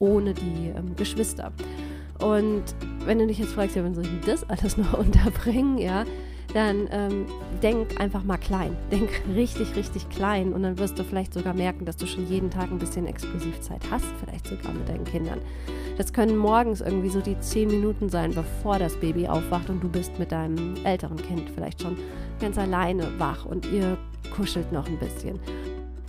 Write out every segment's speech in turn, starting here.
ohne die ähm, Geschwister. Und wenn du dich jetzt fragst, ja, wann soll ich das alles noch unterbringen, ja, dann ähm, denk einfach mal klein. Denk richtig, richtig klein und dann wirst du vielleicht sogar merken, dass du schon jeden Tag ein bisschen Exklusivzeit hast, vielleicht sogar mit deinen Kindern. Das können morgens irgendwie so die zehn Minuten sein, bevor das Baby aufwacht und du bist mit deinem älteren Kind vielleicht schon ganz alleine wach und ihr kuschelt noch ein bisschen.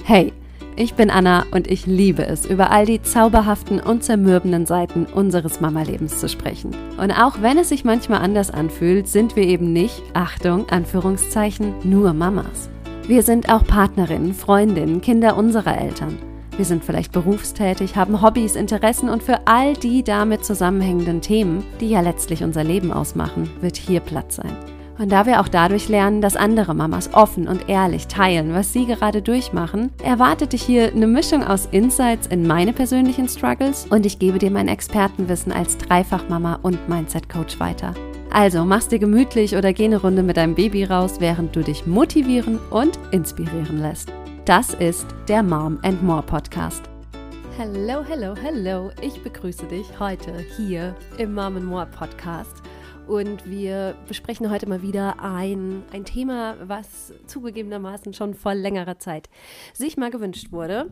Hey, ich bin Anna und ich liebe es, über all die zauberhaften und zermürbenden Seiten unseres Mama-Lebens zu sprechen. Und auch wenn es sich manchmal anders anfühlt, sind wir eben nicht, Achtung, Anführungszeichen, nur Mamas. Wir sind auch Partnerinnen, Freundinnen, Kinder unserer Eltern. Wir sind vielleicht berufstätig, haben Hobbys, Interessen und für all die damit zusammenhängenden Themen, die ja letztlich unser Leben ausmachen, wird hier Platz sein. Und da wir auch dadurch lernen, dass andere Mamas offen und ehrlich teilen, was sie gerade durchmachen, erwartet dich hier eine Mischung aus Insights in meine persönlichen Struggles und ich gebe dir mein Expertenwissen als Dreifachmama und Mindset-Coach weiter. Also mach's dir gemütlich oder geh eine Runde mit deinem Baby raus, während du dich motivieren und inspirieren lässt. Das ist der Mom and More Podcast. Hallo, hallo, hallo. Ich begrüße dich heute hier im Mom and More Podcast. Und wir besprechen heute mal wieder ein, ein Thema, was zugegebenermaßen schon vor längerer Zeit sich mal gewünscht wurde.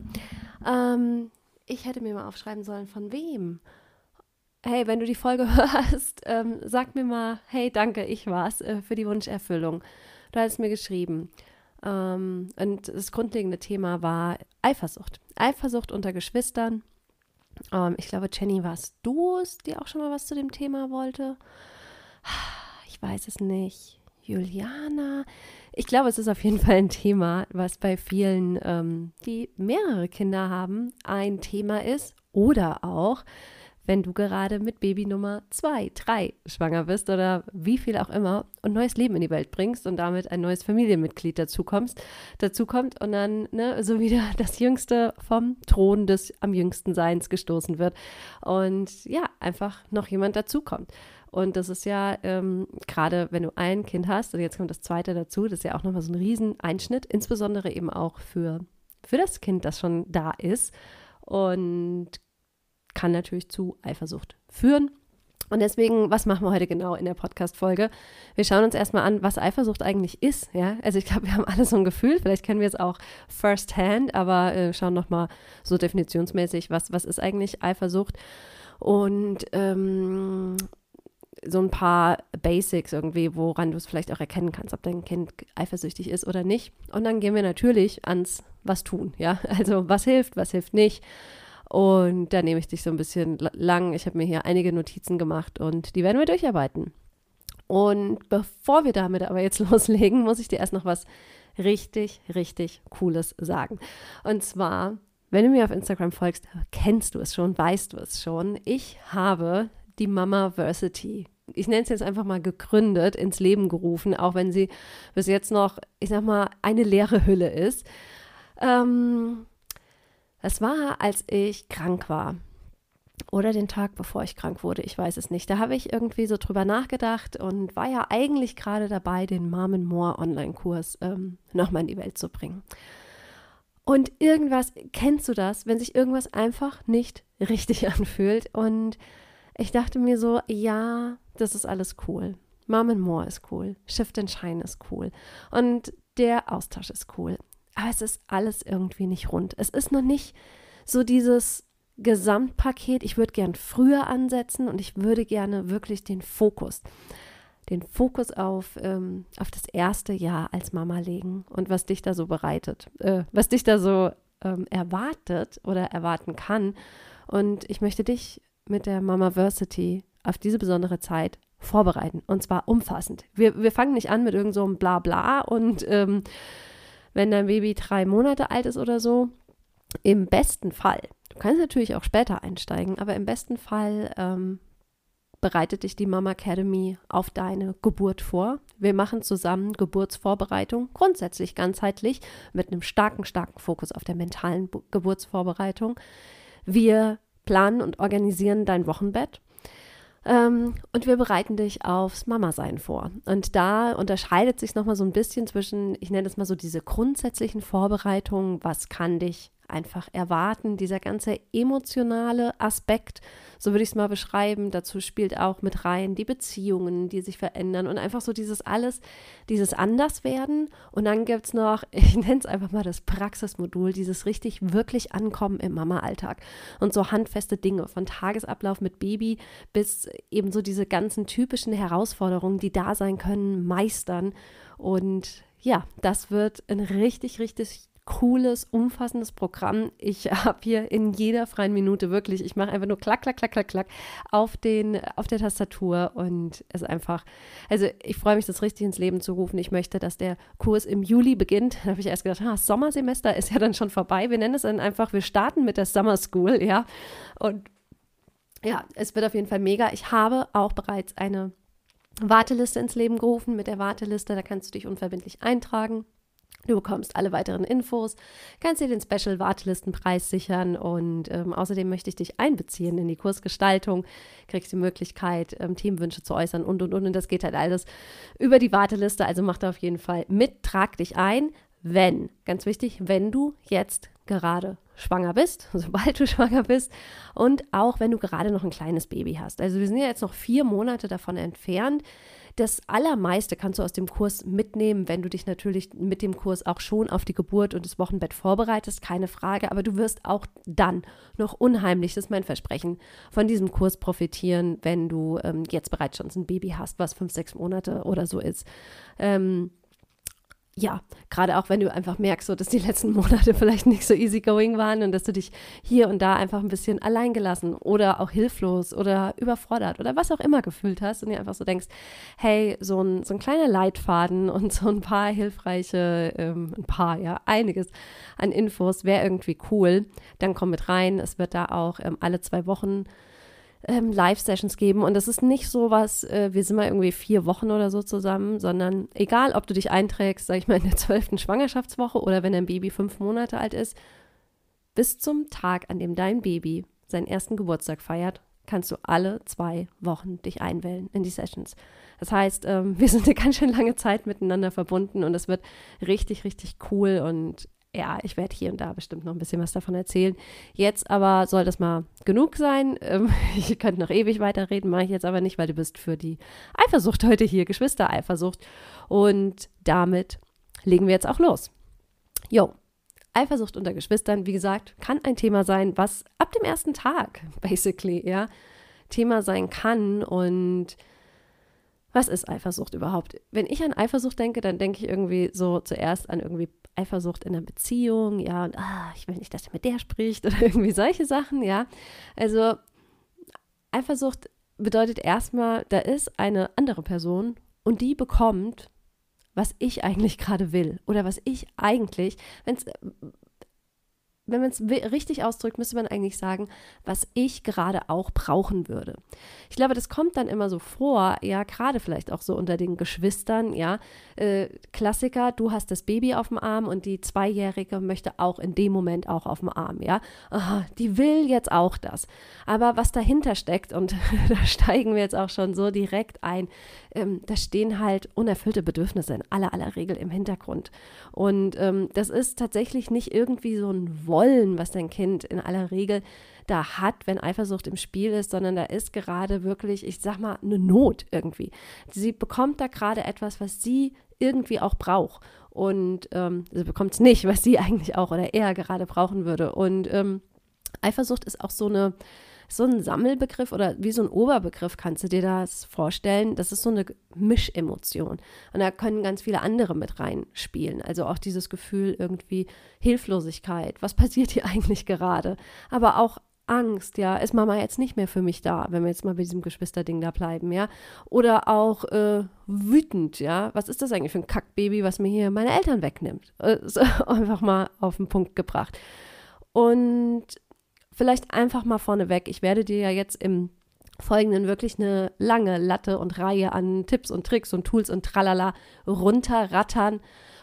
Ähm, ich hätte mir mal aufschreiben sollen, von wem. Hey, wenn du die Folge hörst, ähm, sag mir mal, hey, danke, ich war's äh, für die Wunscherfüllung. Du hast mir geschrieben. Ähm, und das grundlegende Thema war Eifersucht. Eifersucht unter Geschwistern. Ähm, ich glaube, Jenny warst du es, die auch schon mal was zu dem Thema wollte ich weiß es nicht. Juliana. Ich glaube, es ist auf jeden Fall ein Thema, was bei vielen, ähm, die mehrere Kinder haben, ein Thema ist. Oder auch, wenn du gerade mit Baby Nummer zwei, drei schwanger bist oder wie viel auch immer und neues Leben in die Welt bringst und damit ein neues Familienmitglied dazu kommst, und dann ne, so wieder das Jüngste vom Thron des am jüngsten Seins gestoßen wird und ja, einfach noch jemand dazukommt. Und das ist ja ähm, gerade, wenn du ein Kind hast und jetzt kommt das zweite dazu, das ist ja auch nochmal so ein Rieseneinschnitt, insbesondere eben auch für, für das Kind, das schon da ist und kann natürlich zu Eifersucht führen. Und deswegen, was machen wir heute genau in der Podcast-Folge? Wir schauen uns erstmal an, was Eifersucht eigentlich ist. Ja? Also ich glaube, wir haben alle so ein Gefühl, vielleicht kennen wir es auch first hand, aber äh, schauen nochmal so definitionsmäßig, was, was ist eigentlich Eifersucht? Und ähm, so ein paar Basics irgendwie, woran du es vielleicht auch erkennen kannst, ob dein Kind eifersüchtig ist oder nicht. Und dann gehen wir natürlich ans was tun, ja. Also was hilft, was hilft nicht. Und da nehme ich dich so ein bisschen lang. Ich habe mir hier einige Notizen gemacht und die werden wir durcharbeiten. Und bevor wir damit aber jetzt loslegen, muss ich dir erst noch was richtig, richtig Cooles sagen. Und zwar, wenn du mir auf Instagram folgst, kennst du es schon, weißt du es schon. Ich habe die Mamaversity. Ich nenne es jetzt einfach mal gegründet, ins Leben gerufen, auch wenn sie bis jetzt noch, ich sag mal, eine leere Hülle ist. Ähm, das war, als ich krank war. Oder den Tag, bevor ich krank wurde, ich weiß es nicht. Da habe ich irgendwie so drüber nachgedacht und war ja eigentlich gerade dabei, den Mom More Online-Kurs ähm, nochmal in die Welt zu bringen. Und irgendwas, kennst du das, wenn sich irgendwas einfach nicht richtig anfühlt und ich dachte mir so, ja, das ist alles cool. Mom and More ist cool. Shift and Shine ist cool. Und der Austausch ist cool. Aber es ist alles irgendwie nicht rund. Es ist noch nicht so dieses Gesamtpaket. Ich würde gern früher ansetzen und ich würde gerne wirklich den Fokus, den Fokus auf, ähm, auf das erste Jahr als Mama legen und was dich da so bereitet, äh, was dich da so ähm, erwartet oder erwarten kann. Und ich möchte dich mit der Mamaversity auf diese besondere Zeit vorbereiten und zwar umfassend. Wir, wir fangen nicht an mit irgend so Blabla und ähm, wenn dein Baby drei Monate alt ist oder so, im besten Fall, du kannst natürlich auch später einsteigen, aber im besten Fall ähm, bereitet dich die Mama Academy auf deine Geburt vor. Wir machen zusammen Geburtsvorbereitung, grundsätzlich ganzheitlich, mit einem starken, starken Fokus auf der mentalen Geburtsvorbereitung. Wir planen und organisieren dein Wochenbett. Ähm, und wir bereiten dich aufs Mama-Sein vor. Und da unterscheidet sich nochmal so ein bisschen zwischen, ich nenne es mal so diese grundsätzlichen Vorbereitungen, was kann dich einfach erwarten. Dieser ganze emotionale Aspekt, so würde ich es mal beschreiben, dazu spielt auch mit rein die Beziehungen, die sich verändern und einfach so dieses alles, dieses Anderswerden. Und dann gibt es noch, ich nenne es einfach mal das Praxismodul, dieses richtig wirklich Ankommen im Mama-Alltag. Und so handfeste Dinge von Tagesablauf mit Baby bis eben so diese ganzen typischen Herausforderungen, die da sein können, meistern. Und ja, das wird ein richtig, richtig cooles, umfassendes Programm. Ich habe hier in jeder freien Minute wirklich, ich mache einfach nur klack, klack, klack, klack, klack auf, den, auf der Tastatur und es ist einfach, also ich freue mich, das richtig ins Leben zu rufen. Ich möchte, dass der Kurs im Juli beginnt. Da habe ich erst gedacht, ah, Sommersemester ist ja dann schon vorbei. Wir nennen es dann einfach, wir starten mit der Summer School, ja. Und ja, es wird auf jeden Fall mega. Ich habe auch bereits eine Warteliste ins Leben gerufen. Mit der Warteliste, da kannst du dich unverbindlich eintragen. Du bekommst alle weiteren Infos, kannst dir den Special-Wartelistenpreis sichern und ähm, außerdem möchte ich dich einbeziehen in die Kursgestaltung, kriegst die Möglichkeit, ähm, Themenwünsche zu äußern und und und. Und das geht halt alles über die Warteliste. Also mach da auf jeden Fall mit, trag dich ein, wenn, ganz wichtig, wenn du jetzt gerade schwanger bist, sobald du schwanger bist und auch wenn du gerade noch ein kleines Baby hast. Also wir sind ja jetzt noch vier Monate davon entfernt. Das Allermeiste kannst du aus dem Kurs mitnehmen, wenn du dich natürlich mit dem Kurs auch schon auf die Geburt und das Wochenbett vorbereitest, keine Frage. Aber du wirst auch dann noch unheimlich, das ist mein Versprechen, von diesem Kurs profitieren, wenn du ähm, jetzt bereits schon ein Baby hast, was fünf, sechs Monate oder so ist. Ähm, ja, gerade auch wenn du einfach merkst, so, dass die letzten Monate vielleicht nicht so easygoing waren und dass du dich hier und da einfach ein bisschen alleingelassen oder auch hilflos oder überfordert oder was auch immer gefühlt hast und dir einfach so denkst, hey, so ein, so ein kleiner Leitfaden und so ein paar hilfreiche, ähm, ein paar, ja, einiges an Infos wäre irgendwie cool, dann komm mit rein. Es wird da auch ähm, alle zwei Wochen ähm, Live-Sessions geben. Und das ist nicht so was, äh, wir sind mal irgendwie vier Wochen oder so zusammen, sondern egal, ob du dich einträgst, sag ich mal, in der zwölften Schwangerschaftswoche oder wenn dein Baby fünf Monate alt ist, bis zum Tag, an dem dein Baby seinen ersten Geburtstag feiert, kannst du alle zwei Wochen dich einwählen in die Sessions. Das heißt, ähm, wir sind eine ganz schön lange Zeit miteinander verbunden und es wird richtig, richtig cool und ja, ich werde hier und da bestimmt noch ein bisschen was davon erzählen. Jetzt aber soll das mal genug sein. Ähm, ich könnte noch ewig weiterreden, mache ich jetzt aber nicht, weil du bist für die Eifersucht heute hier, Geschwistereifersucht. Und damit legen wir jetzt auch los. Jo, Eifersucht unter Geschwistern, wie gesagt, kann ein Thema sein, was ab dem ersten Tag, basically, ja, Thema sein kann. Und was ist Eifersucht überhaupt? Wenn ich an Eifersucht denke, dann denke ich irgendwie so zuerst an irgendwie Eifersucht in einer Beziehung, ja, und ah, ich will nicht, dass er mit der spricht oder irgendwie solche Sachen, ja. Also Eifersucht bedeutet erstmal, da ist eine andere Person und die bekommt, was ich eigentlich gerade will oder was ich eigentlich, wenn es wenn man es richtig ausdrückt, müsste man eigentlich sagen, was ich gerade auch brauchen würde. Ich glaube, das kommt dann immer so vor, ja, gerade vielleicht auch so unter den Geschwistern, ja. Äh, Klassiker, du hast das Baby auf dem Arm und die Zweijährige möchte auch in dem Moment auch auf dem Arm, ja. Aha, die will jetzt auch das. Aber was dahinter steckt, und da steigen wir jetzt auch schon so direkt ein, ähm, da stehen halt unerfüllte Bedürfnisse in aller, aller Regel im Hintergrund. Und ähm, das ist tatsächlich nicht irgendwie so ein Wollen, was dein Kind in aller Regel da hat, wenn Eifersucht im Spiel ist, sondern da ist gerade wirklich, ich sag mal, eine Not irgendwie. Sie bekommt da gerade etwas, was sie irgendwie auch braucht. Und ähm, sie bekommt es nicht, was sie eigentlich auch oder er gerade brauchen würde. Und ähm, Eifersucht ist auch so eine, so ein Sammelbegriff oder wie so ein Oberbegriff kannst du dir das vorstellen. Das ist so eine Mischemotion. Und da können ganz viele andere mit reinspielen. Also auch dieses Gefühl irgendwie Hilflosigkeit. Was passiert hier eigentlich gerade? Aber auch Angst, ja, ist Mama jetzt nicht mehr für mich da, wenn wir jetzt mal bei diesem Geschwisterding da bleiben, ja. Oder auch äh, wütend, ja. Was ist das eigentlich für ein Kackbaby, was mir hier meine Eltern wegnimmt? Äh, so, einfach mal auf den Punkt gebracht. Und vielleicht einfach mal vorneweg, ich werde dir ja jetzt im Folgenden wirklich eine lange Latte und Reihe an Tipps und Tricks und Tools und Tralala runterrattern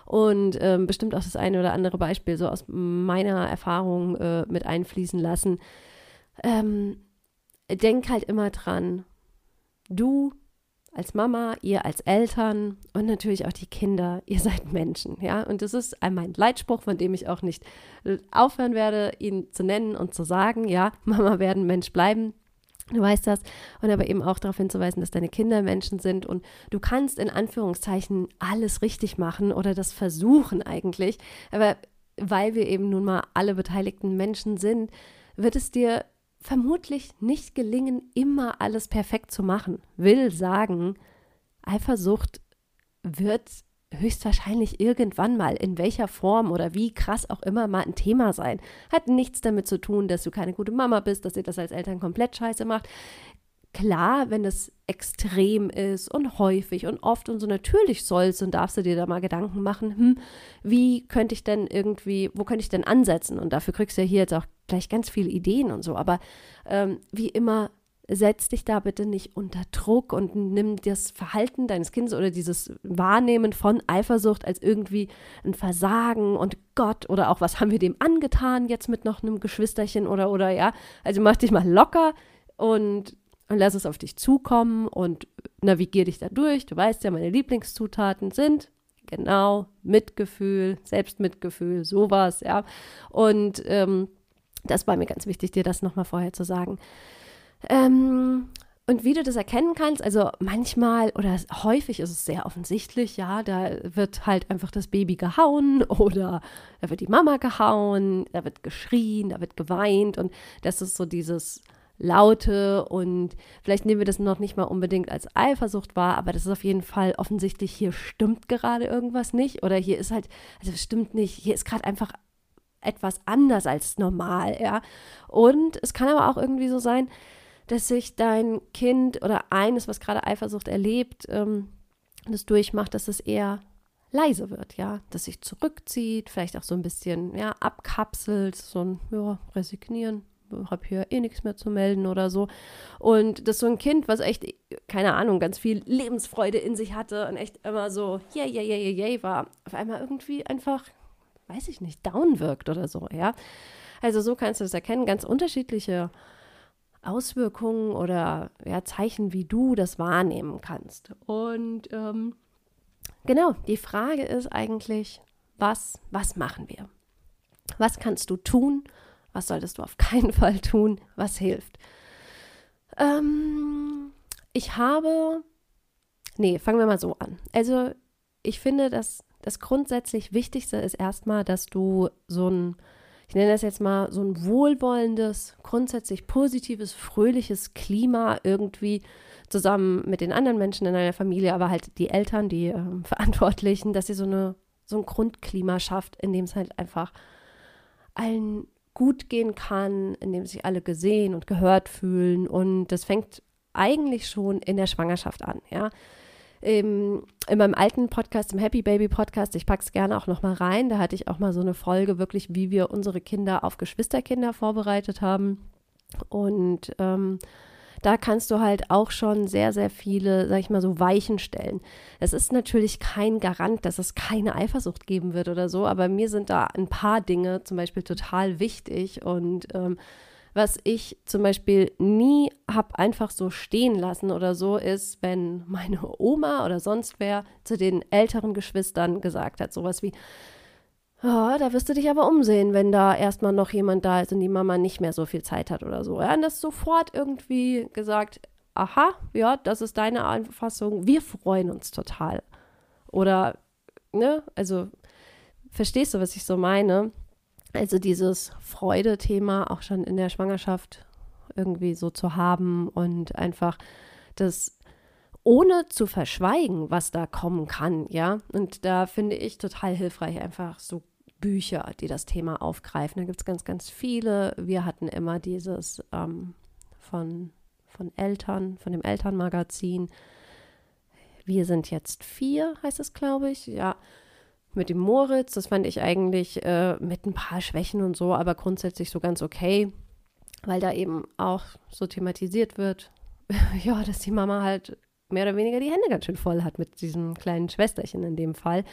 und ähm, bestimmt auch das eine oder andere Beispiel so aus meiner Erfahrung äh, mit einfließen lassen. Ähm, denk halt immer dran, du als Mama, ihr als Eltern und natürlich auch die Kinder, ihr seid Menschen, ja. Und das ist mein Leitspruch, von dem ich auch nicht aufhören werde, ihn zu nennen und zu sagen, ja, Mama werden Mensch bleiben. Du weißt das. Und aber eben auch darauf hinzuweisen, dass deine Kinder Menschen sind und du kannst in Anführungszeichen alles richtig machen oder das versuchen eigentlich. Aber weil wir eben nun mal alle beteiligten Menschen sind, wird es dir vermutlich nicht gelingen, immer alles perfekt zu machen. Will sagen, Eifersucht wird höchstwahrscheinlich irgendwann mal, in welcher Form oder wie krass auch immer, mal ein Thema sein. Hat nichts damit zu tun, dass du keine gute Mama bist, dass ihr das als Eltern komplett scheiße macht. Klar, wenn es extrem ist und häufig und oft und so, natürlich sollst und darfst du dir da mal Gedanken machen, hm, wie könnte ich denn irgendwie, wo könnte ich denn ansetzen? Und dafür kriegst du ja hier jetzt auch gleich ganz viele Ideen und so. Aber ähm, wie immer, setz dich da bitte nicht unter Druck und nimm das Verhalten deines Kindes oder dieses Wahrnehmen von Eifersucht als irgendwie ein Versagen und Gott oder auch was haben wir dem angetan jetzt mit noch einem Geschwisterchen oder oder ja. Also mach dich mal locker und, und lass es auf dich zukommen und navigier dich da durch. Du weißt ja, meine Lieblingszutaten sind genau Mitgefühl, Selbstmitgefühl, sowas, ja. Und ähm, das war mir ganz wichtig, dir das nochmal vorher zu sagen. Ähm, und wie du das erkennen kannst, also manchmal oder häufig ist es sehr offensichtlich, ja, da wird halt einfach das Baby gehauen oder da wird die Mama gehauen, da wird geschrien, da wird geweint und das ist so dieses Laute und vielleicht nehmen wir das noch nicht mal unbedingt als Eifersucht wahr, aber das ist auf jeden Fall offensichtlich, hier stimmt gerade irgendwas nicht oder hier ist halt, also es stimmt nicht, hier ist gerade einfach etwas anders als normal, ja. Und es kann aber auch irgendwie so sein, dass sich dein Kind oder eines, was gerade Eifersucht erlebt, ähm, das durchmacht, dass es eher leise wird, ja, dass sich zurückzieht, vielleicht auch so ein bisschen, ja, abkapselt, so ein, ja, resignieren, habe hier eh nichts mehr zu melden oder so. Und das ist so ein Kind, was echt, keine Ahnung, ganz viel Lebensfreude in sich hatte und echt immer so, yay, yay, yay, yay war, auf einmal irgendwie einfach, weiß ich nicht, down wirkt oder so, ja. Also so kannst du das erkennen, ganz unterschiedliche Auswirkungen oder ja, Zeichen, wie du das wahrnehmen kannst. Und ähm, genau, die Frage ist eigentlich, was, was machen wir? Was kannst du tun? Was solltest du auf keinen Fall tun? Was hilft? Ähm, ich habe, nee, fangen wir mal so an. Also ich finde, dass das grundsätzlich Wichtigste ist erstmal, dass du so ein ich nenne das jetzt mal so ein wohlwollendes, grundsätzlich positives, fröhliches Klima irgendwie zusammen mit den anderen Menschen in einer Familie, aber halt die Eltern, die äh, Verantwortlichen, dass sie so, eine, so ein Grundklima schafft, in dem es halt einfach allen gut gehen kann, in dem sich alle gesehen und gehört fühlen. Und das fängt eigentlich schon in der Schwangerschaft an, ja im, in meinem alten Podcast, im Happy Baby Podcast, ich packe es gerne auch nochmal rein, da hatte ich auch mal so eine Folge wirklich, wie wir unsere Kinder auf Geschwisterkinder vorbereitet haben. Und ähm, da kannst du halt auch schon sehr, sehr viele, sag ich mal, so Weichen stellen. Es ist natürlich kein Garant, dass es keine Eifersucht geben wird oder so, aber mir sind da ein paar Dinge zum Beispiel total wichtig und ähm, was ich zum Beispiel nie habe einfach so stehen lassen oder so, ist, wenn meine Oma oder sonst wer zu den älteren Geschwistern gesagt hat, sowas wie, oh, da wirst du dich aber umsehen, wenn da erstmal noch jemand da ist und die Mama nicht mehr so viel Zeit hat oder so. Ja, und das sofort irgendwie gesagt, aha, ja, das ist deine Auffassung, wir freuen uns total. Oder, ne, also, verstehst du, was ich so meine? Also dieses Freude-Thema auch schon in der Schwangerschaft irgendwie so zu haben und einfach das ohne zu verschweigen, was da kommen kann, ja. Und da finde ich total hilfreich einfach so Bücher, die das Thema aufgreifen. Da gibt es ganz, ganz viele. Wir hatten immer dieses ähm, von, von Eltern, von dem Elternmagazin. Wir sind jetzt vier, heißt es, glaube ich. Ja, mit dem Moritz. Das fand ich eigentlich äh, mit ein paar Schwächen und so, aber grundsätzlich so ganz okay, weil da eben auch so thematisiert wird, ja, dass die Mama halt mehr oder weniger die Hände ganz schön voll hat mit diesem kleinen Schwesterchen in dem Fall.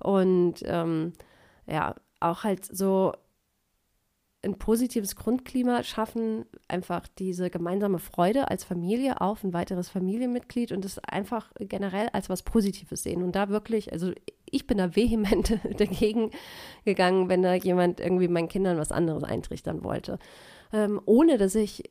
Und ähm, ja, auch halt so ein positives Grundklima schaffen, einfach diese gemeinsame Freude als Familie auf ein weiteres Familienmitglied und es einfach generell als was Positives sehen. Und da wirklich, also ich bin da vehement dagegen gegangen, wenn da jemand irgendwie meinen Kindern was anderes eintrichtern wollte. Ähm, ohne dass ich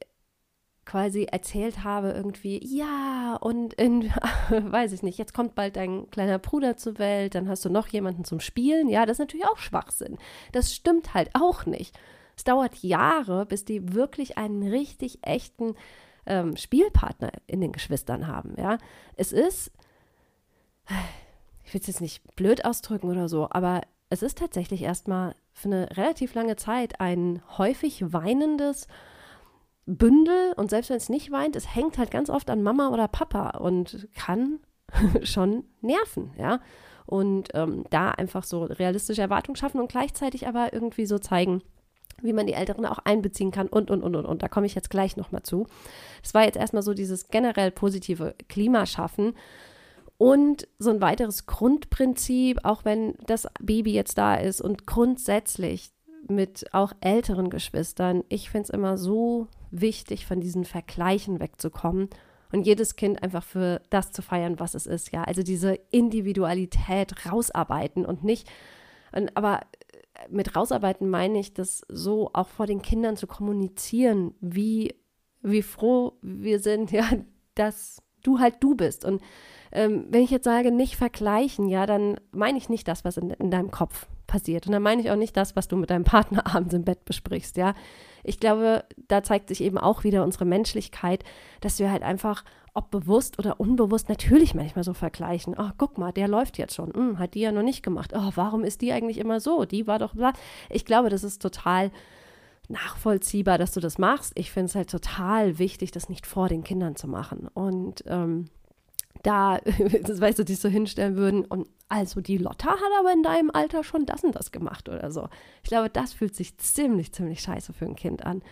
quasi erzählt habe, irgendwie, ja, und in, weiß ich nicht, jetzt kommt bald dein kleiner Bruder zur Welt, dann hast du noch jemanden zum Spielen. Ja, das ist natürlich auch Schwachsinn. Das stimmt halt auch nicht. Es dauert Jahre, bis die wirklich einen richtig echten ähm, Spielpartner in den Geschwistern haben. Ja, es ist, ich will es jetzt nicht blöd ausdrücken oder so, aber es ist tatsächlich erstmal für eine relativ lange Zeit ein häufig weinendes Bündel und selbst wenn es nicht weint, es hängt halt ganz oft an Mama oder Papa und kann schon nerven, ja. Und ähm, da einfach so realistische Erwartungen schaffen und gleichzeitig aber irgendwie so zeigen, wie man die Älteren auch einbeziehen kann und, und, und, und, und. Da komme ich jetzt gleich nochmal zu. Das war jetzt erstmal so dieses generell positive Klimaschaffen. Und so ein weiteres Grundprinzip, auch wenn das Baby jetzt da ist und grundsätzlich mit auch älteren Geschwistern, ich finde es immer so wichtig, von diesen Vergleichen wegzukommen und jedes Kind einfach für das zu feiern, was es ist, ja. Also diese Individualität rausarbeiten und nicht, aber mit rausarbeiten meine ich, das so auch vor den Kindern zu kommunizieren, wie, wie froh wir sind, ja, dass du halt du bist. Und ähm, wenn ich jetzt sage, nicht vergleichen, ja, dann meine ich nicht das, was in, in deinem Kopf passiert. Und dann meine ich auch nicht das, was du mit deinem Partner abends im Bett besprichst, ja. Ich glaube, da zeigt sich eben auch wieder unsere Menschlichkeit, dass wir halt einfach ob bewusst oder unbewusst, natürlich manchmal so vergleichen. Oh, guck mal, der läuft jetzt schon. Hm, hat die ja noch nicht gemacht. Oh, warum ist die eigentlich immer so? Die war doch bla. Ich glaube, das ist total nachvollziehbar, dass du das machst. Ich finde es halt total wichtig, das nicht vor den Kindern zu machen. Und ähm, da, das weißt du, die so hinstellen würden und also die Lotta hat aber in deinem Alter schon das und das gemacht oder so. Ich glaube, das fühlt sich ziemlich, ziemlich scheiße für ein Kind an.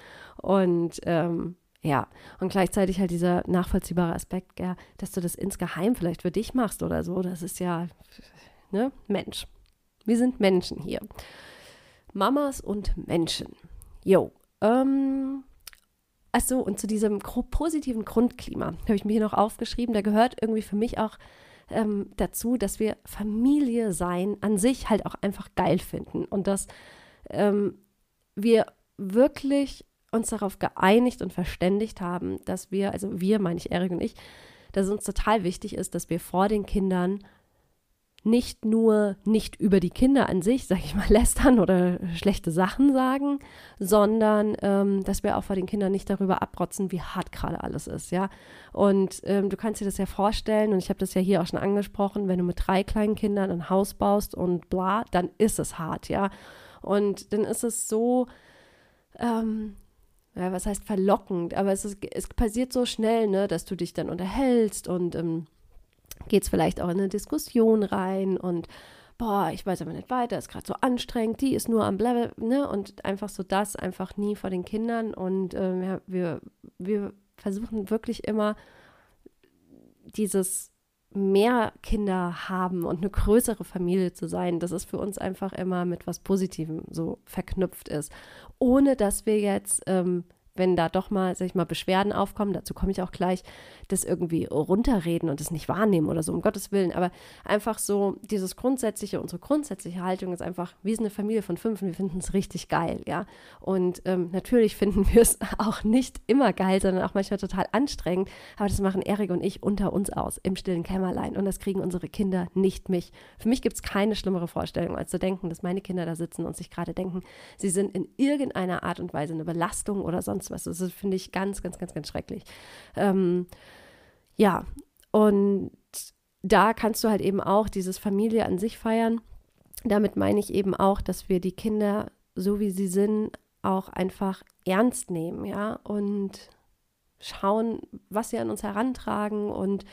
Und ähm, ja, und gleichzeitig halt dieser nachvollziehbare Aspekt, ja, dass du das insgeheim vielleicht für dich machst oder so, das ist ja, ne, Mensch. Wir sind Menschen hier. Mamas und Menschen. Jo, ähm, achso, und zu diesem positiven Grundklima habe ich mir hier noch aufgeschrieben, da gehört irgendwie für mich auch ähm, dazu, dass wir Familie sein an sich halt auch einfach geil finden und dass ähm, wir wirklich uns darauf geeinigt und verständigt haben, dass wir, also wir, meine ich Erik und ich, dass es uns total wichtig ist, dass wir vor den Kindern nicht nur nicht über die Kinder an sich, sage ich mal, lästern oder schlechte Sachen sagen, sondern ähm, dass wir auch vor den Kindern nicht darüber abrotzen, wie hart gerade alles ist, ja. Und ähm, du kannst dir das ja vorstellen, und ich habe das ja hier auch schon angesprochen, wenn du mit drei kleinen Kindern ein Haus baust und bla, dann ist es hart, ja. Und dann ist es so, ähm, ja, was heißt verlockend, aber es, ist, es passiert so schnell, ne, dass du dich dann unterhältst und ähm, geht es vielleicht auch in eine Diskussion rein und boah, ich weiß aber nicht weiter, ist gerade so anstrengend, die ist nur am Level, ne, und einfach so das einfach nie vor den Kindern und ja, wir, wir versuchen wirklich immer dieses mehr Kinder haben und eine größere Familie zu sein, dass es für uns einfach immer mit was Positivem so verknüpft ist, ohne dass wir jetzt ähm, wenn da doch mal, sag ich mal, Beschwerden aufkommen, dazu komme ich auch gleich, das irgendwie runterreden und das nicht wahrnehmen oder so, um Gottes Willen. Aber einfach so, dieses grundsätzliche, unsere grundsätzliche Haltung ist einfach, wir sind eine Familie von fünf und wir finden es richtig geil, ja. Und ähm, natürlich finden wir es auch nicht immer geil, sondern auch manchmal total anstrengend. Aber das machen Erik und ich unter uns aus, im stillen Kämmerlein. Und das kriegen unsere Kinder nicht mich. Für mich gibt es keine schlimmere Vorstellung, als zu denken, dass meine Kinder da sitzen und sich gerade denken, sie sind in irgendeiner Art und Weise eine Belastung oder sonst sonst was. Das finde ich ganz, ganz, ganz, ganz schrecklich. Ähm, ja, und da kannst du halt eben auch dieses Familie an sich feiern. Damit meine ich eben auch, dass wir die Kinder, so wie sie sind, auch einfach ernst nehmen, ja, und schauen, was sie an uns herantragen und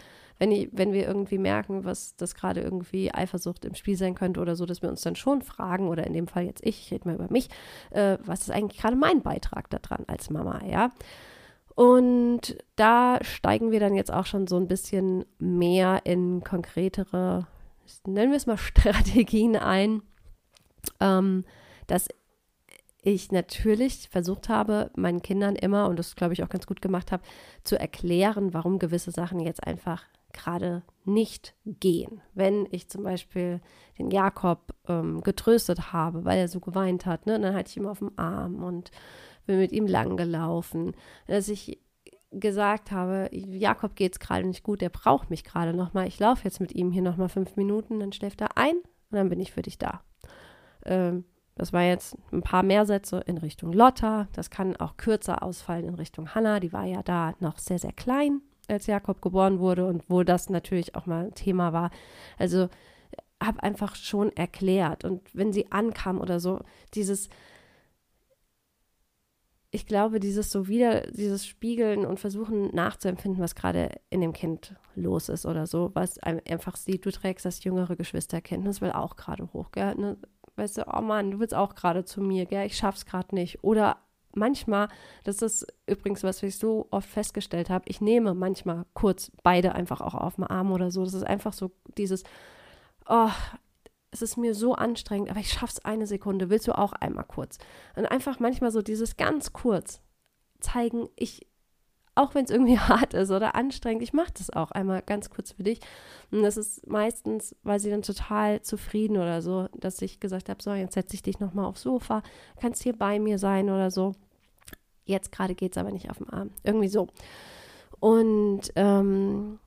wenn, ich, wenn wir irgendwie merken, was das gerade irgendwie Eifersucht im Spiel sein könnte oder so, dass wir uns dann schon fragen, oder in dem Fall jetzt ich, ich rede mal über mich, äh, was ist eigentlich gerade mein Beitrag daran als Mama, ja? Und da steigen wir dann jetzt auch schon so ein bisschen mehr in konkretere, nennen wir es mal Strategien ein, ähm, dass ich natürlich versucht habe, meinen Kindern immer, und das glaube ich auch ganz gut gemacht habe, zu erklären, warum gewisse Sachen jetzt einfach gerade nicht gehen. Wenn ich zum Beispiel den Jakob ähm, getröstet habe, weil er so geweint hat, ne, dann hatte ich ihn auf dem Arm und bin mit ihm lang gelaufen. Dass ich gesagt habe, Jakob geht es gerade nicht gut, der braucht mich gerade nochmal. Ich laufe jetzt mit ihm hier nochmal fünf Minuten, dann schläft er ein und dann bin ich für dich da. Ähm, das war jetzt ein paar mehr Sätze in Richtung Lotta. Das kann auch kürzer ausfallen in Richtung Hannah. Die war ja da noch sehr, sehr klein, als Jakob geboren wurde und wo das natürlich auch mal Thema war. Also habe einfach schon erklärt. Und wenn sie ankam oder so, dieses, ich glaube, dieses so wieder, dieses Spiegeln und versuchen nachzuempfinden, was gerade in dem Kind los ist oder so, was einfach sieht, du trägst das jüngere Geschwisterkind, das will auch gerade hoch, gell? Ne? weißt du, oh Mann, du willst auch gerade zu mir, gell, ich schaff's gerade nicht. Oder manchmal, das ist übrigens, was ich so oft festgestellt habe, ich nehme manchmal kurz beide einfach auch auf den Arm oder so. Das ist einfach so dieses, oh, es ist mir so anstrengend, aber ich schaff's eine Sekunde. Willst du auch einmal kurz? Und einfach manchmal so dieses ganz kurz zeigen, ich, auch wenn es irgendwie hart ist oder anstrengend, ich mache das auch einmal ganz kurz für dich. Und das ist meistens, weil sie dann total zufrieden oder so, dass ich gesagt habe, so, jetzt setze ich dich nochmal aufs Sofa, kannst hier bei mir sein oder so. Jetzt gerade geht es aber nicht auf dem Arm. Irgendwie so. Und ähm,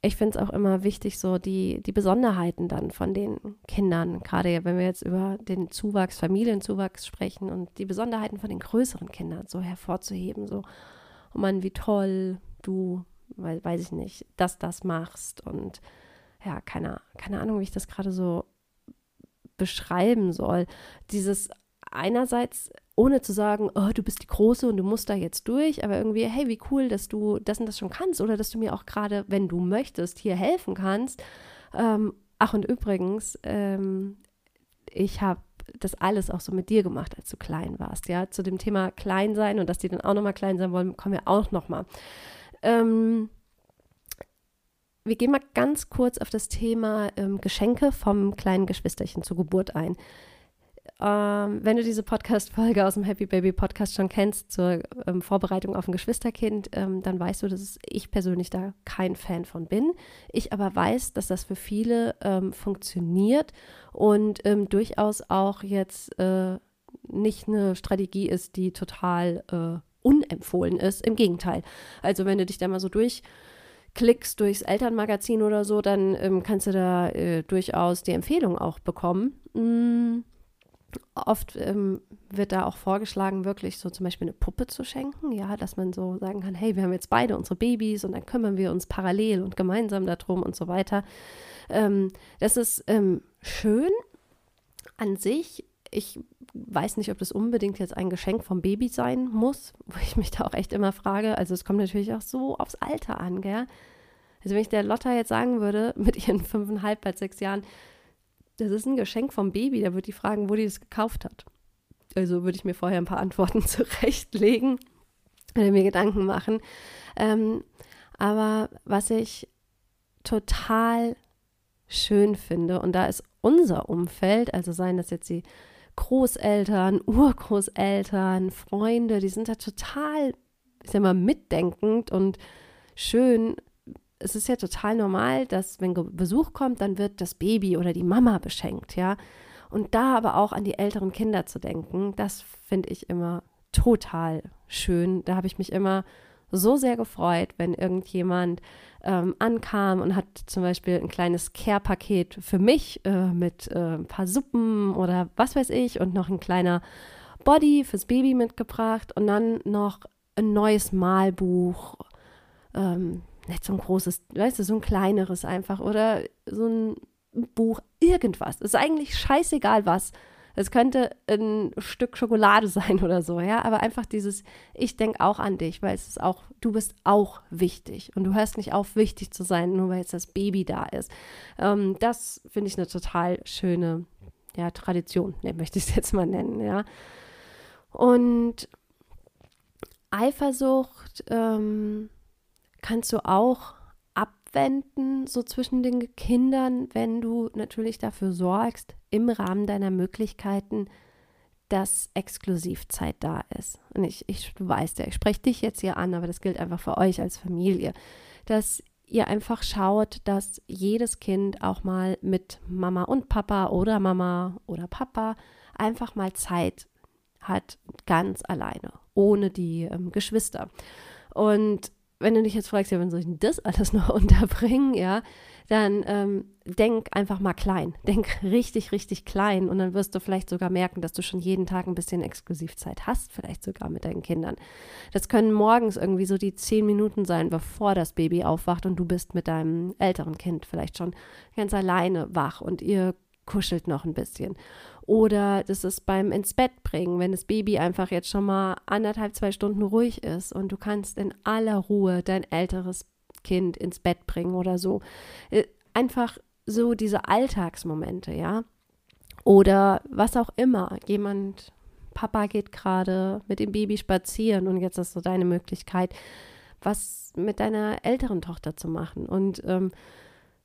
ich finde es auch immer wichtig, so die, die Besonderheiten dann von den Kindern, gerade wenn wir jetzt über den Zuwachs, Familienzuwachs sprechen und die Besonderheiten von den größeren Kindern so hervorzuheben, so oh Mann, wie toll du, weiß ich nicht, dass das machst und ja, keine, keine Ahnung, wie ich das gerade so beschreiben soll. Dieses einerseits, ohne zu sagen, oh, du bist die Große und du musst da jetzt durch, aber irgendwie, hey, wie cool, dass du das und das schon kannst oder dass du mir auch gerade, wenn du möchtest, hier helfen kannst. Ähm, ach, und übrigens, ähm, ich habe das alles auch so mit dir gemacht, als du klein warst. Ja, zu dem Thema klein sein und dass die dann auch nochmal klein sein wollen, kommen wir auch nochmal. Ähm, wir gehen mal ganz kurz auf das Thema ähm, Geschenke vom kleinen Geschwisterchen zur Geburt ein. Ähm, wenn du diese Podcast-Folge aus dem Happy Baby Podcast schon kennst zur ähm, Vorbereitung auf ein Geschwisterkind, ähm, dann weißt du, dass ich persönlich da kein Fan von bin. Ich aber weiß, dass das für viele ähm, funktioniert und ähm, durchaus auch jetzt äh, nicht eine Strategie ist, die total äh, unempfohlen ist. Im Gegenteil. Also wenn du dich da mal so durchklickst durchs Elternmagazin oder so, dann ähm, kannst du da äh, durchaus die Empfehlung auch bekommen. Mm Oft ähm, wird da auch vorgeschlagen, wirklich so zum Beispiel eine Puppe zu schenken, ja, dass man so sagen kann, hey, wir haben jetzt beide unsere Babys und dann kümmern wir uns parallel und gemeinsam darum und so weiter. Ähm, das ist ähm, schön an sich. Ich weiß nicht, ob das unbedingt jetzt ein Geschenk vom Baby sein muss, wo ich mich da auch echt immer frage. Also es kommt natürlich auch so aufs Alter an, gell? Also wenn ich der Lotta jetzt sagen würde, mit ihren fünfeinhalb, bald sechs Jahren, das ist ein Geschenk vom Baby, da würde die fragen, wo die das gekauft hat. Also würde ich mir vorher ein paar Antworten zurechtlegen oder mir Gedanken machen. Ähm, aber was ich total schön finde, und da ist unser Umfeld, also seien das jetzt die Großeltern, Urgroßeltern, Freunde, die sind da total, ich sag mal, mitdenkend und schön, es ist ja total normal, dass wenn Besuch kommt, dann wird das Baby oder die Mama beschenkt, ja. Und da aber auch an die älteren Kinder zu denken, das finde ich immer total schön. Da habe ich mich immer so sehr gefreut, wenn irgendjemand ähm, ankam und hat zum Beispiel ein kleines Care-Paket für mich äh, mit äh, ein paar Suppen oder was weiß ich und noch ein kleiner Body fürs Baby mitgebracht und dann noch ein neues Malbuch. Ähm, nicht so ein großes, weißt du, so ein kleineres einfach oder so ein Buch, irgendwas. ist eigentlich scheißegal was. Es könnte ein Stück Schokolade sein oder so, ja, aber einfach dieses, ich denke auch an dich, weil es ist auch, du bist auch wichtig und du hörst nicht auf, wichtig zu sein, nur weil jetzt das Baby da ist. Ähm, das finde ich eine total schöne, ja, Tradition, ne, möchte ich es jetzt mal nennen, ja. Und Eifersucht, ähm, kannst du auch abwenden, so zwischen den Kindern, wenn du natürlich dafür sorgst, im Rahmen deiner Möglichkeiten, dass Exklusivzeit da ist. Und ich, ich du ja, ich spreche dich jetzt hier an, aber das gilt einfach für euch als Familie, dass ihr einfach schaut, dass jedes Kind auch mal mit Mama und Papa oder Mama oder Papa einfach mal Zeit hat, ganz alleine, ohne die ähm, Geschwister. Und wenn du dich jetzt fragst, ja, wann soll ich denn das alles noch unterbringen, ja, dann ähm, denk einfach mal klein. Denk richtig, richtig klein und dann wirst du vielleicht sogar merken, dass du schon jeden Tag ein bisschen Exklusivzeit hast, vielleicht sogar mit deinen Kindern. Das können morgens irgendwie so die zehn Minuten sein, bevor das Baby aufwacht und du bist mit deinem älteren Kind vielleicht schon ganz alleine wach und ihr kuschelt noch ein bisschen. Oder das ist beim ins Bett bringen, wenn das Baby einfach jetzt schon mal anderthalb, zwei Stunden ruhig ist und du kannst in aller Ruhe dein älteres Kind ins Bett bringen oder so. Äh, einfach so diese Alltagsmomente, ja. Oder was auch immer. Jemand, Papa geht gerade mit dem Baby spazieren und jetzt ist so deine Möglichkeit, was mit deiner älteren Tochter zu machen. Und ähm,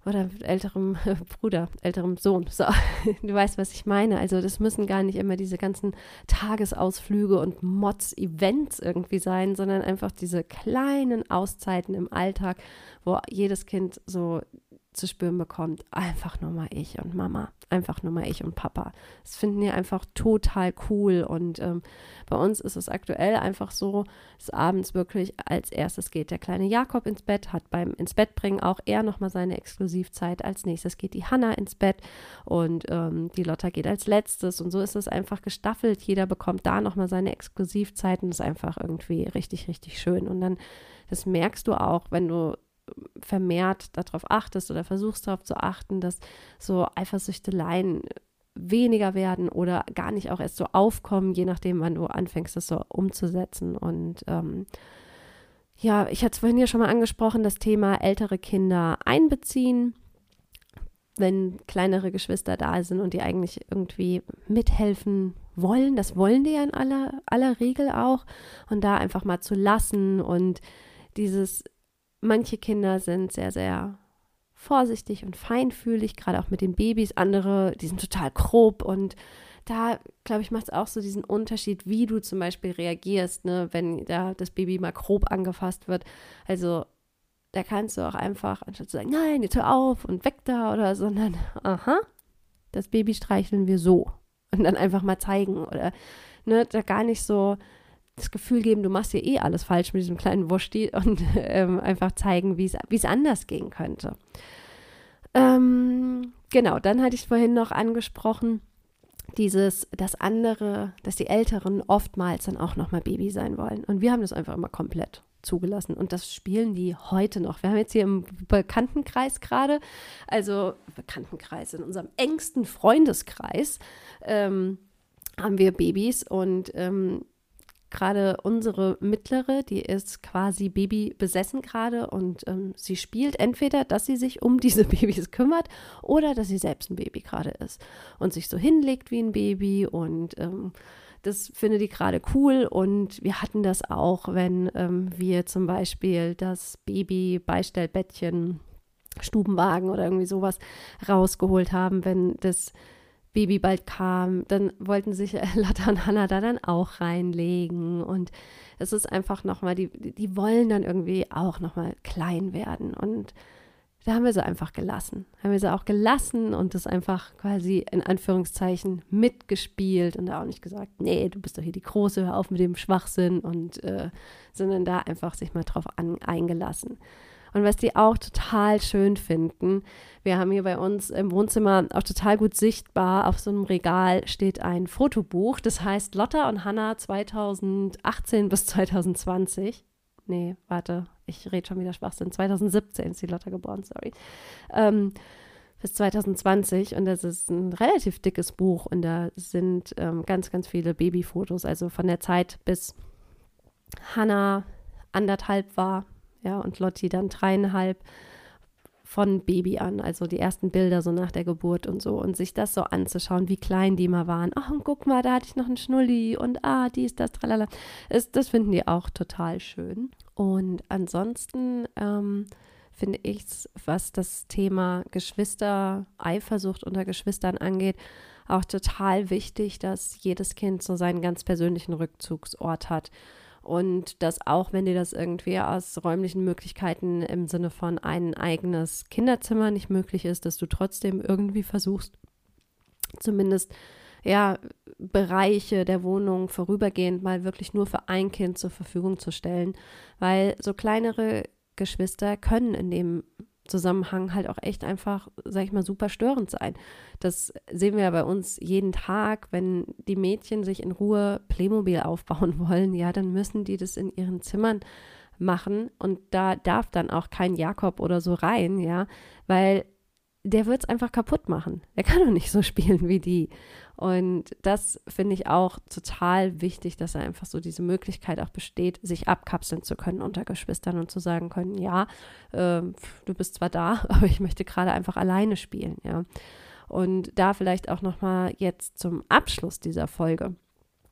oder älterem Bruder, älterem Sohn. So, du weißt, was ich meine. Also das müssen gar nicht immer diese ganzen Tagesausflüge und Mods-Events irgendwie sein, sondern einfach diese kleinen Auszeiten im Alltag, wo jedes Kind so zu spüren bekommt, einfach nur mal ich und Mama, einfach nur mal ich und Papa. Das finden wir einfach total cool und ähm, bei uns ist es aktuell einfach so, dass abends wirklich als erstes geht der kleine Jakob ins Bett, hat beim ins Bett bringen auch er nochmal seine Exklusivzeit. Als nächstes geht die Hanna ins Bett und ähm, die Lotta geht als letztes und so ist es einfach gestaffelt. Jeder bekommt da nochmal seine Exklusivzeiten. Das ist einfach irgendwie richtig, richtig schön und dann das merkst du auch, wenn du vermehrt darauf achtest oder versuchst darauf zu achten, dass so Eifersüchteleien weniger werden oder gar nicht auch erst so aufkommen, je nachdem, wann du anfängst, das so umzusetzen. Und ähm, ja, ich hatte es vorhin ja schon mal angesprochen, das Thema ältere Kinder einbeziehen, wenn kleinere Geschwister da sind und die eigentlich irgendwie mithelfen wollen. Das wollen die ja in aller, aller Regel auch. Und da einfach mal zu lassen und dieses Manche Kinder sind sehr, sehr vorsichtig und feinfühlig, gerade auch mit den Babys. Andere, die sind total grob und da, glaube ich, macht es auch so diesen Unterschied, wie du zum Beispiel reagierst, ne, wenn da das Baby mal grob angefasst wird. Also da kannst du auch einfach, anstatt zu sagen, nein, jetzt hör auf und weg da oder, sondern, aha, das Baby streicheln wir so. Und dann einfach mal zeigen oder ne, da gar nicht so das Gefühl geben, du machst hier eh alles falsch mit diesem kleinen Wursti und ähm, einfach zeigen, wie es anders gehen könnte. Ähm, genau, dann hatte ich vorhin noch angesprochen, dieses, dass andere, dass die Älteren oftmals dann auch nochmal Baby sein wollen. Und wir haben das einfach immer komplett zugelassen. Und das spielen die heute noch. Wir haben jetzt hier im Bekanntenkreis gerade, also Bekanntenkreis, in unserem engsten Freundeskreis, ähm, haben wir Babys und ähm, gerade unsere mittlere, die ist quasi Baby besessen gerade und ähm, sie spielt entweder, dass sie sich um diese Babys kümmert oder dass sie selbst ein Baby gerade ist und sich so hinlegt wie ein Baby und ähm, das finde die gerade cool und wir hatten das auch, wenn ähm, wir zum Beispiel das Baby-Beistellbettchen, Stubenwagen oder irgendwie sowas rausgeholt haben, wenn das Baby bald kam, dann wollten sich Lotta und Hannah da dann auch reinlegen. Und es ist einfach nochmal, die, die wollen dann irgendwie auch nochmal klein werden. Und da haben wir sie einfach gelassen. Haben wir sie auch gelassen und das einfach quasi in Anführungszeichen mitgespielt und da auch nicht gesagt, nee, du bist doch hier die Große, hör auf mit dem Schwachsinn und äh, sondern da einfach sich mal drauf an, eingelassen. Und was die auch total schön finden, wir haben hier bei uns im Wohnzimmer auch total gut sichtbar, auf so einem Regal steht ein Fotobuch, das heißt Lotta und Hannah 2018 bis 2020. Nee, warte, ich rede schon wieder Schwachsinn. 2017 ist die Lotta geboren, sorry. Ähm, bis 2020 und das ist ein relativ dickes Buch und da sind ähm, ganz, ganz viele Babyfotos, also von der Zeit bis Hannah anderthalb war, ja, und Lotti dann dreieinhalb von Baby an, also die ersten Bilder so nach der Geburt und so und sich das so anzuschauen, wie klein die mal waren. Ach, und guck mal, da hatte ich noch einen Schnulli und ah, dies, das, tralala. Das, das finden die auch total schön. Und ansonsten ähm, finde ich, was das Thema Geschwister, Eifersucht unter Geschwistern angeht, auch total wichtig, dass jedes Kind so seinen ganz persönlichen Rückzugsort hat. Und dass auch, wenn dir das irgendwie aus räumlichen Möglichkeiten im Sinne von ein eigenes Kinderzimmer nicht möglich ist, dass du trotzdem irgendwie versuchst, zumindest ja, Bereiche der Wohnung vorübergehend mal wirklich nur für ein Kind zur Verfügung zu stellen, weil so kleinere Geschwister können in dem Zusammenhang halt auch echt einfach, sag ich mal, super störend sein. Das sehen wir ja bei uns jeden Tag, wenn die Mädchen sich in Ruhe Playmobil aufbauen wollen, ja, dann müssen die das in ihren Zimmern machen und da darf dann auch kein Jakob oder so rein, ja, weil der wird es einfach kaputt machen. Er kann doch nicht so spielen wie die. Und das finde ich auch total wichtig, dass einfach so diese Möglichkeit auch besteht, sich abkapseln zu können unter Geschwistern und zu sagen können, ja, äh, du bist zwar da, aber ich möchte gerade einfach alleine spielen, ja. Und da vielleicht auch nochmal jetzt zum Abschluss dieser Folge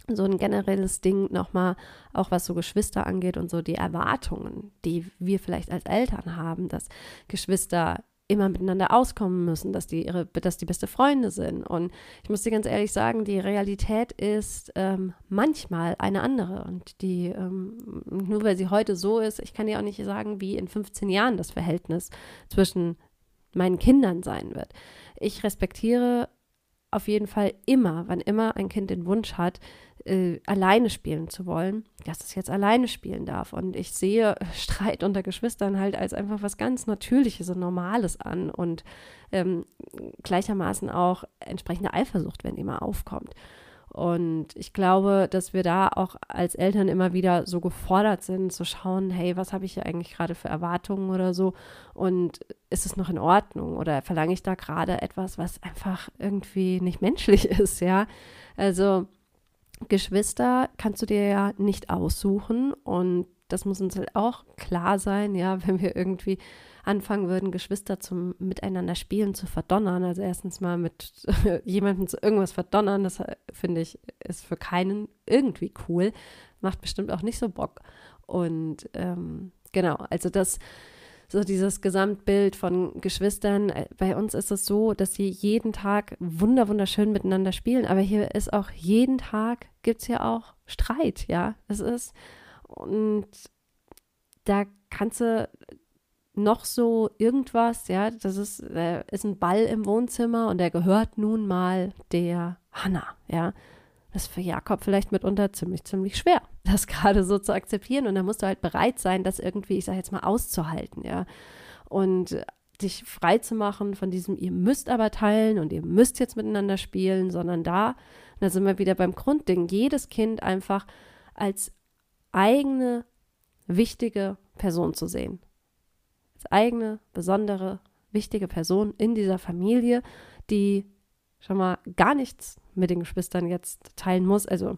so ein generelles Ding nochmal, auch was so Geschwister angeht und so die Erwartungen, die wir vielleicht als Eltern haben, dass Geschwister immer miteinander auskommen müssen, dass die ihre, dass die beste Freunde sind. Und ich muss dir ganz ehrlich sagen, die Realität ist ähm, manchmal eine andere. Und die, ähm, nur weil sie heute so ist, ich kann dir auch nicht sagen, wie in 15 Jahren das Verhältnis zwischen meinen Kindern sein wird. Ich respektiere auf jeden Fall immer, wann immer ein Kind den Wunsch hat, äh, alleine spielen zu wollen, dass es jetzt alleine spielen darf. Und ich sehe Streit unter Geschwistern halt als einfach was ganz Natürliches und Normales an und ähm, gleichermaßen auch entsprechende Eifersucht, wenn die mal aufkommt. Und ich glaube, dass wir da auch als Eltern immer wieder so gefordert sind, zu schauen, hey, was habe ich hier eigentlich gerade für Erwartungen oder so? Und ist es noch in Ordnung? Oder verlange ich da gerade etwas, was einfach irgendwie nicht menschlich ist, ja? Also Geschwister kannst du dir ja nicht aussuchen und das muss uns halt auch klar sein, ja, wenn wir irgendwie anfangen würden, Geschwister zum Miteinander spielen zu verdonnern. Also erstens mal mit jemandem zu irgendwas verdonnern, das äh, finde ich, ist für keinen irgendwie cool. Macht bestimmt auch nicht so Bock. Und ähm, genau, also das so dieses Gesamtbild von Geschwistern. Äh, bei uns ist es so, dass sie jeden Tag wunder wunderschön miteinander spielen, aber hier ist auch jeden Tag gibt es ja auch Streit, ja. Es ist und da kannst du noch so irgendwas, ja, das ist, äh, ist ein Ball im Wohnzimmer und der gehört nun mal der Hanna, ja. Das ist für Jakob vielleicht mitunter ziemlich, ziemlich schwer, das gerade so zu akzeptieren. Und da musst du halt bereit sein, das irgendwie, ich sage jetzt mal, auszuhalten, ja. Und dich frei zu machen von diesem, ihr müsst aber teilen und ihr müsst jetzt miteinander spielen, sondern da, da sind wir wieder beim Grundding, jedes Kind einfach als eigene, wichtige Person zu sehen. Als eigene, besondere, wichtige Person in dieser Familie, die schon mal gar nichts mit den Geschwistern jetzt teilen muss. Also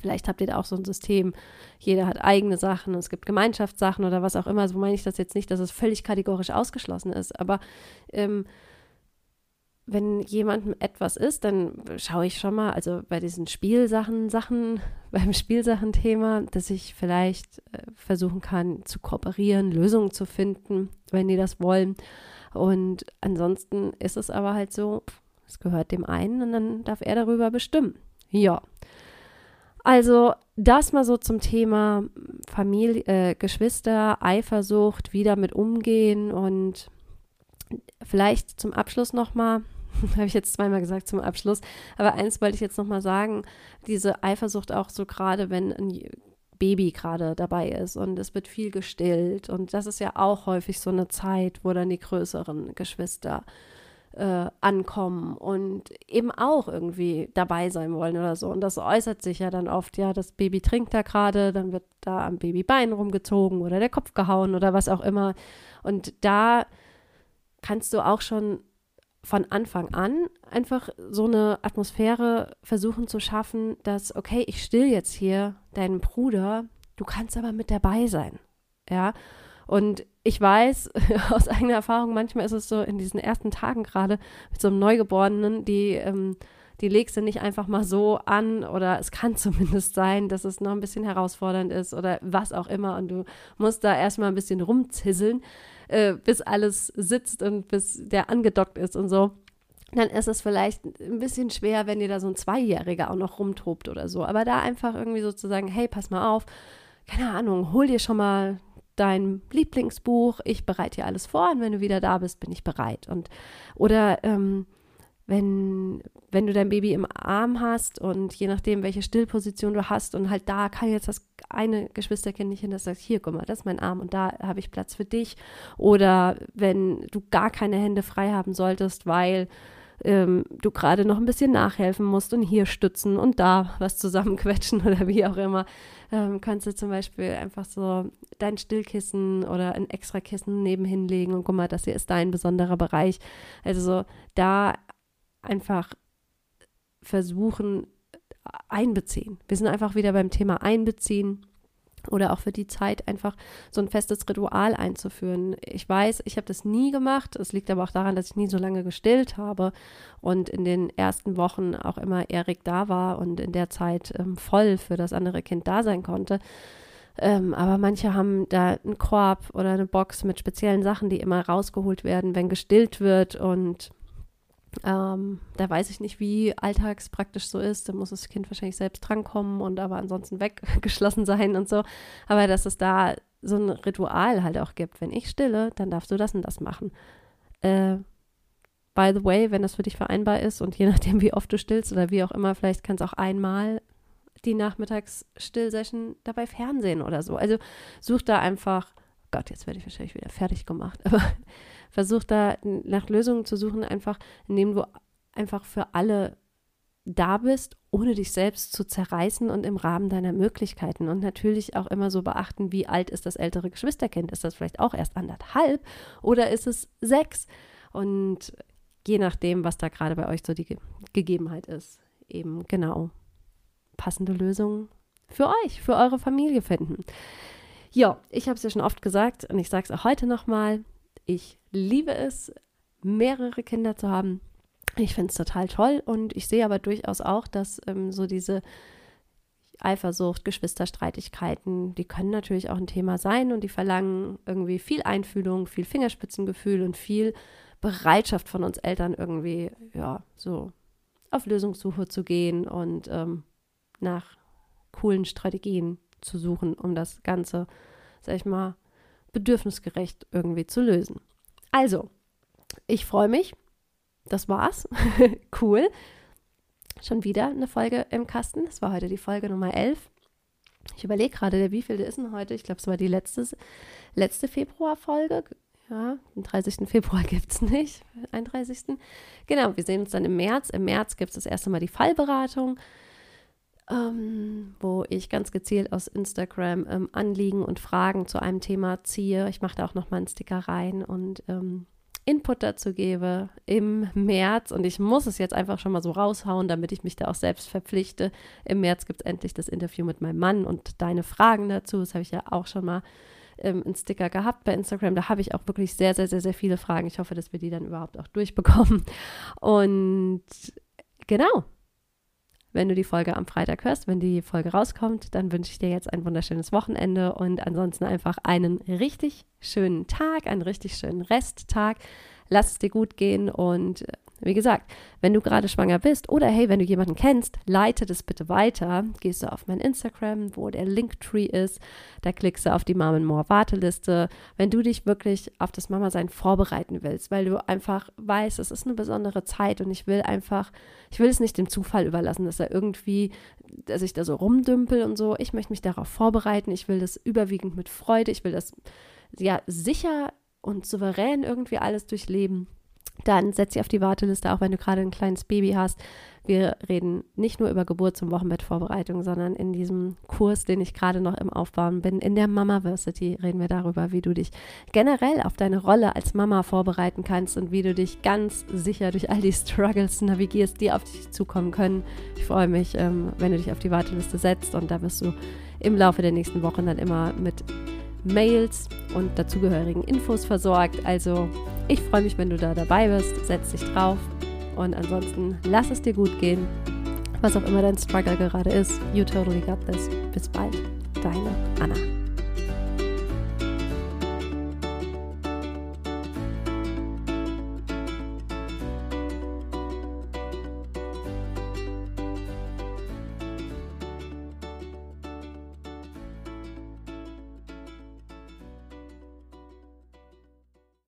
vielleicht habt ihr da auch so ein System, jeder hat eigene Sachen, es gibt Gemeinschaftssachen oder was auch immer. So meine ich das jetzt nicht, dass es völlig kategorisch ausgeschlossen ist. Aber ähm, wenn jemandem etwas ist, dann schaue ich schon mal, also bei diesen Spielsachen, Sachen, beim Spielsachen-Thema, dass ich vielleicht äh, versuchen kann zu kooperieren, Lösungen zu finden, wenn die das wollen. Und ansonsten ist es aber halt so, es gehört dem einen und dann darf er darüber bestimmen. Ja. Also das mal so zum Thema Familie, äh, Geschwister, Eifersucht, wie damit umgehen und vielleicht zum Abschluss nochmal, habe ich jetzt zweimal gesagt zum Abschluss, aber eins wollte ich jetzt nochmal sagen, diese Eifersucht auch so gerade, wenn ein Baby gerade dabei ist und es wird viel gestillt und das ist ja auch häufig so eine Zeit, wo dann die größeren Geschwister äh, ankommen und eben auch irgendwie dabei sein wollen oder so. Und das äußert sich ja dann oft, ja, das Baby trinkt da gerade, dann wird da am Babybein rumgezogen oder der Kopf gehauen oder was auch immer. Und da kannst du auch schon von Anfang an einfach so eine Atmosphäre versuchen zu schaffen, dass, okay, ich still jetzt hier deinen Bruder, du kannst aber mit dabei sein. Ja. Und ich weiß aus eigener Erfahrung, manchmal ist es so in diesen ersten Tagen gerade mit so einem Neugeborenen, die, ähm, die legst du nicht einfach mal so an oder es kann zumindest sein, dass es noch ein bisschen herausfordernd ist oder was auch immer und du musst da erstmal ein bisschen rumzisseln, äh, bis alles sitzt und bis der angedockt ist und so. dann ist es vielleicht ein bisschen schwer, wenn dir da so ein Zweijähriger auch noch rumtobt oder so. Aber da einfach irgendwie so zu sagen, hey, pass mal auf, keine Ahnung, hol dir schon mal dein Lieblingsbuch, ich bereite dir alles vor und wenn du wieder da bist, bin ich bereit. Und oder ähm, wenn, wenn du dein Baby im Arm hast und je nachdem, welche Stillposition du hast und halt da kann jetzt das eine Geschwisterkind nicht hin, das sagt, hier, guck mal, das ist mein Arm und da habe ich Platz für dich. Oder wenn du gar keine Hände frei haben solltest, weil ähm, du gerade noch ein bisschen nachhelfen musst und hier stützen und da was zusammenquetschen oder wie auch immer, ähm, kannst du zum Beispiel einfach so dein Stillkissen oder ein extra Kissen nebenhin legen und guck mal, das hier ist dein besonderer Bereich. Also so da einfach versuchen einbeziehen. Wir sind einfach wieder beim Thema einbeziehen oder auch für die Zeit einfach so ein festes Ritual einzuführen. Ich weiß, ich habe das nie gemacht. Es liegt aber auch daran, dass ich nie so lange gestillt habe und in den ersten Wochen auch immer Erik da war und in der Zeit ähm, voll für das andere Kind da sein konnte. Ähm, aber manche haben da einen Korb oder eine Box mit speziellen Sachen, die immer rausgeholt werden, wenn gestillt wird und ähm, da weiß ich nicht, wie alltagspraktisch so ist. Da muss das Kind wahrscheinlich selbst drankommen und aber ansonsten weggeschlossen sein und so. Aber dass es da so ein Ritual halt auch gibt. Wenn ich stille, dann darfst du das und das machen. Äh, by the way, wenn das für dich vereinbar ist und je nachdem, wie oft du stillst oder wie auch immer, vielleicht kannst du auch einmal die Nachmittagsstillsession dabei Fernsehen oder so. Also such da einfach, Gott, jetzt werde ich wahrscheinlich wieder fertig gemacht, aber versuch da nach Lösungen zu suchen, einfach indem du einfach für alle da bist, ohne dich selbst zu zerreißen und im Rahmen deiner Möglichkeiten. Und natürlich auch immer so beachten, wie alt ist das ältere Geschwisterkind? Ist das vielleicht auch erst anderthalb oder ist es sechs? Und je nachdem, was da gerade bei euch so die Ge Gegebenheit ist, eben genau passende Lösungen für euch, für eure Familie finden. Ja, ich habe es ja schon oft gesagt und ich sage es auch heute nochmal. Ich liebe es, mehrere Kinder zu haben. Ich finde es total toll und ich sehe aber durchaus auch, dass ähm, so diese Eifersucht, Geschwisterstreitigkeiten, die können natürlich auch ein Thema sein und die verlangen irgendwie viel Einfühlung, viel Fingerspitzengefühl und viel Bereitschaft von uns Eltern irgendwie, ja, so auf Lösungssuche zu gehen und ähm, nach coolen Strategien zu suchen, um das Ganze, sag ich mal, bedürfnisgerecht irgendwie zu lösen. Also, ich freue mich. Das war's. cool. Schon wieder eine Folge im Kasten. Das war heute die Folge Nummer 11. Ich überlege gerade, der wievielte ist denn heute? Ich glaube, es war die letzte, letzte Februarfolge. Ja, den 30. Februar gibt es nicht. 31. Genau, wir sehen uns dann im März. Im März gibt es das erste Mal die Fallberatung ähm, wo ich ganz gezielt aus Instagram ähm, Anliegen und Fragen zu einem Thema ziehe. Ich mache da auch nochmal einen Sticker rein und ähm, Input dazu gebe im März. Und ich muss es jetzt einfach schon mal so raushauen, damit ich mich da auch selbst verpflichte. Im März gibt es endlich das Interview mit meinem Mann und deine Fragen dazu. Das habe ich ja auch schon mal ähm, einen Sticker gehabt bei Instagram. Da habe ich auch wirklich sehr, sehr, sehr, sehr viele Fragen. Ich hoffe, dass wir die dann überhaupt auch durchbekommen. Und genau, wenn du die Folge am Freitag hörst, wenn die Folge rauskommt, dann wünsche ich dir jetzt ein wunderschönes Wochenende und ansonsten einfach einen richtig schönen Tag, einen richtig schönen Resttag. Lass es dir gut gehen und wie gesagt, wenn du gerade schwanger bist oder hey, wenn du jemanden kennst, leite das bitte weiter. Gehst du auf mein Instagram, wo der Linktree ist, da klickst du auf die Mom More Warteliste. Wenn du dich wirklich auf das Mama-Sein vorbereiten willst, weil du einfach weißt, es ist eine besondere Zeit und ich will einfach, ich will es nicht dem Zufall überlassen, dass er irgendwie, dass ich da so rumdümpel und so. Ich möchte mich darauf vorbereiten. Ich will das überwiegend mit Freude. Ich will das ja sicher und souverän irgendwie alles durchleben dann setz dich auf die Warteliste, auch wenn du gerade ein kleines Baby hast. Wir reden nicht nur über Geburts- und Wochenbettvorbereitung, sondern in diesem Kurs, den ich gerade noch im Aufbauen bin, in der Mamaversity, reden wir darüber, wie du dich generell auf deine Rolle als Mama vorbereiten kannst und wie du dich ganz sicher durch all die Struggles navigierst, die auf dich zukommen können. Ich freue mich, ähm, wenn du dich auf die Warteliste setzt und da wirst du im Laufe der nächsten Wochen dann immer mit Mails und dazugehörigen Infos versorgt. Also ich freue mich, wenn du da dabei bist. Setz dich drauf. Und ansonsten lass es dir gut gehen. Was auch immer dein Struggle gerade ist. You totally got this. Bis bald. Deine Anna.